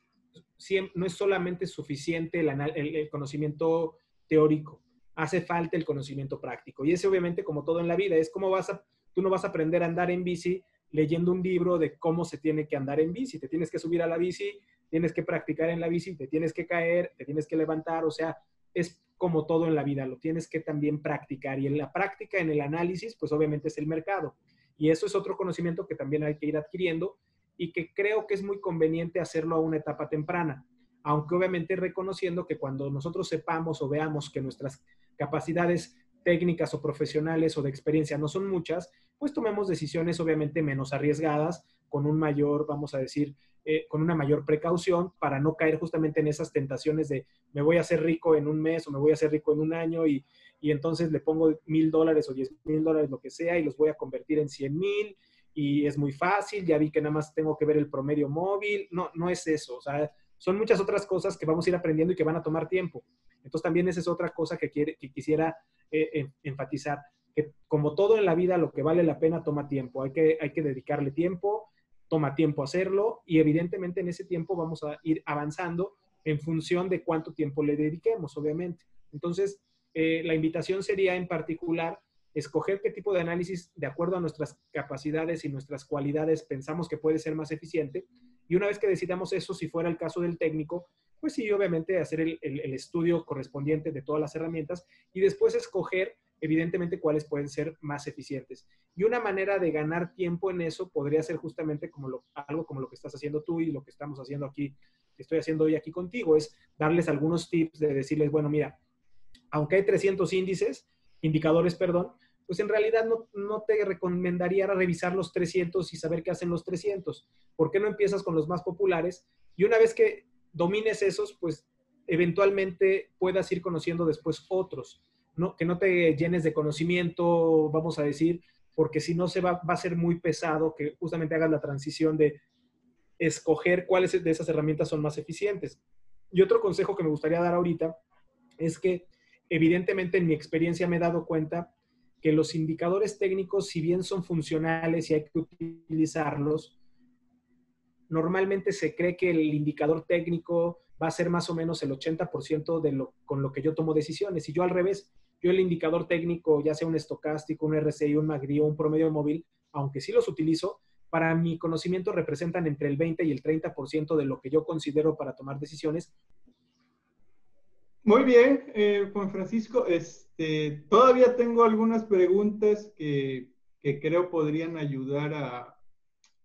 no es solamente suficiente el, conocimiento teórico, hace falta el conocimiento práctico. Y ese obviamente, como todo en la vida, es como vas a, tú no vas a aprender a andar en bici leyendo un libro de cómo se tiene que andar en bici. Te tienes que subir a la bici, tienes que practicar en la bici, te tienes que caer, te tienes que levantar, o sea, es como todo en la vida, lo tienes que también practicar. Y en la práctica, en el análisis, pues obviamente es el mercado. Y eso es otro conocimiento que también hay que ir adquiriendo y que creo que es muy conveniente hacerlo a una etapa temprana, aunque obviamente reconociendo que cuando nosotros sepamos o veamos que nuestras capacidades técnicas o profesionales o de experiencia no son muchas, pues tomemos decisiones obviamente menos arriesgadas, con un mayor, vamos a decir, eh, con una mayor precaución para no caer justamente en esas tentaciones de me voy a hacer rico en un mes o me voy a hacer rico en un año y, y entonces le pongo mil dólares o diez mil dólares, lo que sea, y los voy a convertir en cien mil y es muy fácil, ya vi que nada más tengo que ver el promedio móvil, no, no es eso, o sea, son muchas otras cosas que vamos a ir aprendiendo y que van a tomar tiempo. Entonces también esa es otra cosa que, quiere, que quisiera eh, enfatizar, que como todo en la vida, lo que vale la pena toma tiempo, hay que, hay que dedicarle tiempo, toma tiempo hacerlo y evidentemente en ese tiempo vamos a ir avanzando en función de cuánto tiempo le dediquemos, obviamente. Entonces, eh, la invitación sería en particular escoger qué tipo de análisis, de acuerdo a nuestras capacidades y nuestras cualidades, pensamos que puede ser más eficiente. Y una vez que decidamos eso, si fuera el caso del técnico, pues sí, obviamente hacer el, estudio correspondiente de todas las herramientas y después escoger evidentemente cuáles pueden ser más eficientes. Y una manera de ganar tiempo en eso podría ser justamente como lo, algo como lo que estás haciendo tú y lo que estamos haciendo aquí, que estoy haciendo hoy aquí contigo, es darles algunos tips de decirles, bueno, mira, aunque hay 300 índices, indicadores, perdón, pues en realidad no, no, te recomendaría revisar los 300 y saber qué hacen los 300. ¿Por qué no empiezas con los más populares? Y una vez que domines esos, pues eventualmente puedas ir conociendo después otros. No, que no te llenes de conocimiento, vamos a decir, porque si no se va, va a ser muy pesado que justamente hagas la transición de escoger cuáles de esas herramientas son más eficientes. Y otro consejo que me gustaría dar ahorita es que evidentemente en mi experiencia me he dado cuenta que los indicadores técnicos, si bien son funcionales y hay que utilizarlos, normalmente se cree que el indicador técnico va a ser más o menos el 80% de lo, con lo que yo tomo decisiones. Y yo al revés, yo el indicador técnico, ya sea un estocástico, un RSI, un MACD o un promedio móvil, aunque sí los utilizo, para mi conocimiento representan entre el 20 y el 30% de lo que yo considero para tomar decisiones
muy bien, eh, Juan Francisco. Este, todavía tengo algunas preguntas que, creo podrían ayudar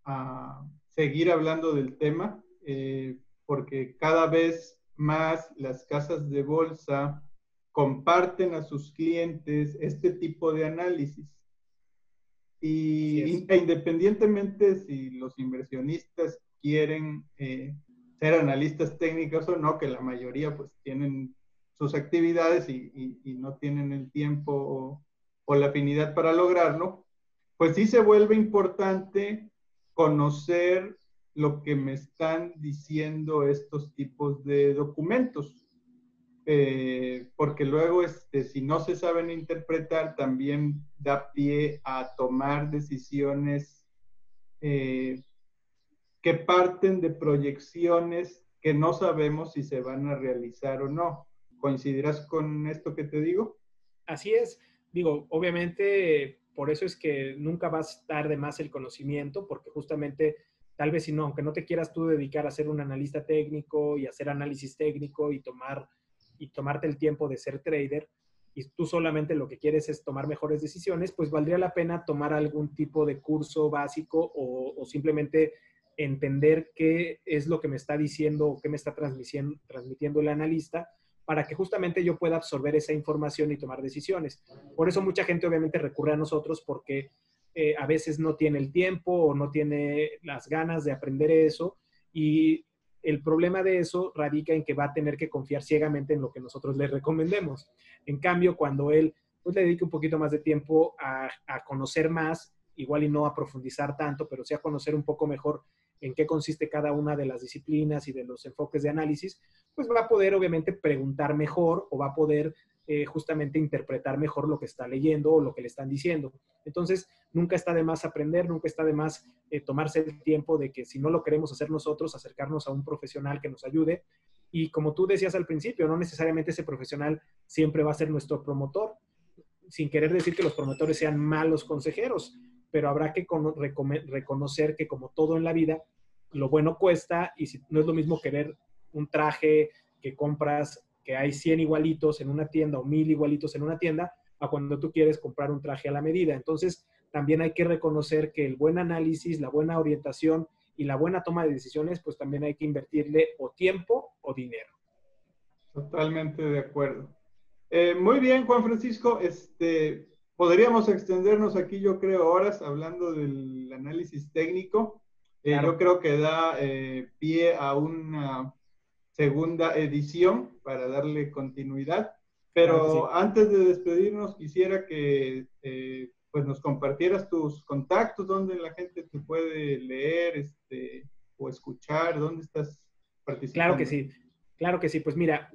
a, seguir hablando del tema, eh, porque cada vez más las casas de bolsa comparten a sus clientes este tipo de análisis. Y e independientemente si los inversionistas quieren eh, ser analistas técnicos o no, que la mayoría pues tienen sus actividades y, no tienen el tiempo o, la afinidad para lograrlo, pues sí se vuelve importante conocer lo que me están diciendo estos tipos de documentos. Eh, porque luego, este, si no se saben interpretar, también da pie a tomar decisiones eh, que parten de proyecciones que no sabemos si se van a realizar o no. ¿Coincidirás con esto que te digo?
Así es. Digo, obviamente, por eso es que nunca va a estar de más el conocimiento, porque justamente, tal vez si no, aunque no te quieras tú dedicar a ser un analista técnico y hacer análisis técnico y tomar y tomarte el tiempo de ser trader, y tú solamente lo que quieres es tomar mejores decisiones, pues valdría la pena tomar algún tipo de curso básico o, o simplemente entender qué es lo que me está diciendo o qué me está transmitiendo, transmitiendo el analista para que justamente yo pueda absorber esa información y tomar decisiones. Por eso mucha gente obviamente recurre a nosotros porque eh, a veces no tiene el tiempo o no tiene las ganas de aprender eso y el problema de eso radica en que va a tener que confiar ciegamente en lo que nosotros le recomendemos. En cambio, cuando él pues, le dedique un poquito más de tiempo a, a conocer más, igual y no a profundizar tanto, pero sí a conocer un poco mejor en qué consiste cada una de las disciplinas y de los enfoques de análisis, pues va a poder obviamente preguntar mejor o va a poder eh, justamente interpretar mejor lo que está leyendo o lo que le están diciendo. Entonces, nunca está de más aprender, nunca está de más eh, tomarse el tiempo de que si no lo queremos hacer nosotros, acercarnos a un profesional que nos ayude. Y como tú decías al principio, no necesariamente ese profesional siempre va a ser nuestro promotor, sin querer decir que los promotores sean malos consejeros pero habrá que reconocer que como todo en la vida, lo bueno cuesta y si, no es lo mismo querer un traje que compras, que hay 100 igualitos en una tienda o 1000 igualitos en una tienda, a cuando tú quieres comprar un traje a la medida. Entonces, también hay que reconocer que el buen análisis, la buena orientación y la buena toma de decisiones, pues también hay que invertirle o tiempo o dinero.
Totalmente de acuerdo. Eh, muy bien, Juan Francisco. Este, Podríamos extendernos aquí, yo creo, horas hablando del análisis técnico. Eh, yo creo que da eh, pie a una segunda edición para darle continuidad. Pero antes de despedirnos, quisiera que eh, pues nos compartieras tus contactos, donde la gente te puede leer este, o escuchar, dónde estás participando.
Claro que sí. Claro que sí, pues mira,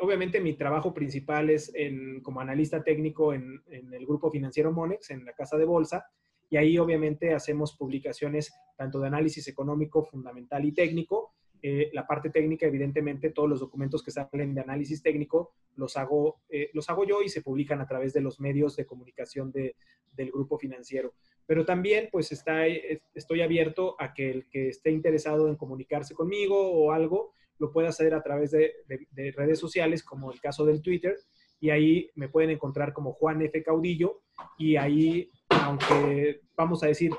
obviamente mi trabajo principal es en, como analista técnico en, el grupo financiero Monex, en la casa de bolsa, y ahí obviamente hacemos publicaciones tanto de análisis económico, fundamental y técnico. Eh, la parte técnica, evidentemente, todos los documentos que salen de análisis técnico los hago, eh, los hago yo y se publican a través de los medios de comunicación de, del grupo financiero. Pero también, pues, está, estoy abierto a que el que esté interesado en comunicarse conmigo o algo, lo pueda hacer a través de, de redes sociales, como el caso del Twitter, y ahí me pueden encontrar como Juan F. Caudillo, y ahí aunque vamos a decir,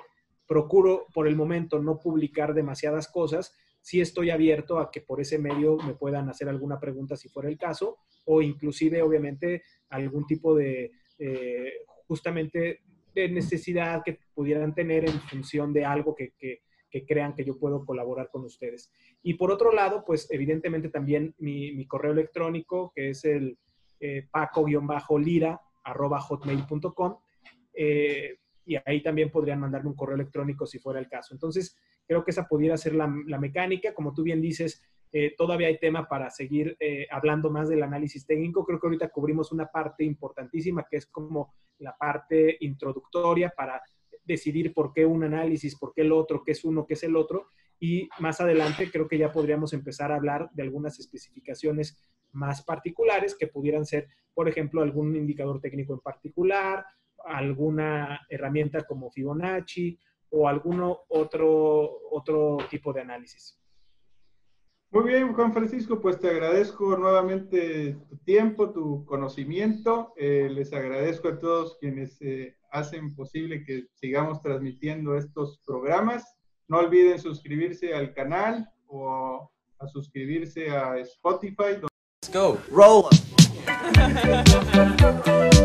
procuro por el momento no publicar demasiadas cosas, sí estoy abierto a que por ese medio me puedan hacer alguna pregunta si fuera el caso, o inclusive, obviamente, algún tipo de, eh, justamente, de necesidad que pudieran tener en función de algo que, crean que yo puedo colaborar con ustedes. Y por otro lado, pues evidentemente también mi, correo electrónico, que es el eh, paco-lira, hotmail.com, eh, y ahí también podrían mandarme un correo electrónico si fuera el caso. Entonces, creo que esa pudiera ser la, mecánica. Como tú bien dices, eh, todavía hay tema para seguir eh, hablando más del análisis técnico. Creo que ahorita cubrimos una parte importantísima que es como la parte introductoria para decidir por qué un análisis, por qué el otro, qué es uno, qué es el otro. Y más adelante creo que ya podríamos empezar a hablar de algunas especificaciones más particulares que pudieran ser, por ejemplo, algún indicador técnico en particular, alguna herramienta como Fibonacci o algún otro, otro tipo de análisis.
Muy bien, Juan Francisco, pues te agradezco nuevamente tu tiempo, tu conocimiento. Eh, les agradezco a todos quienes eh, hacen posible que sigamos transmitiendo estos programas. No olviden suscribirse al canal o a suscribirse a Spotify.
Let's go. Roll.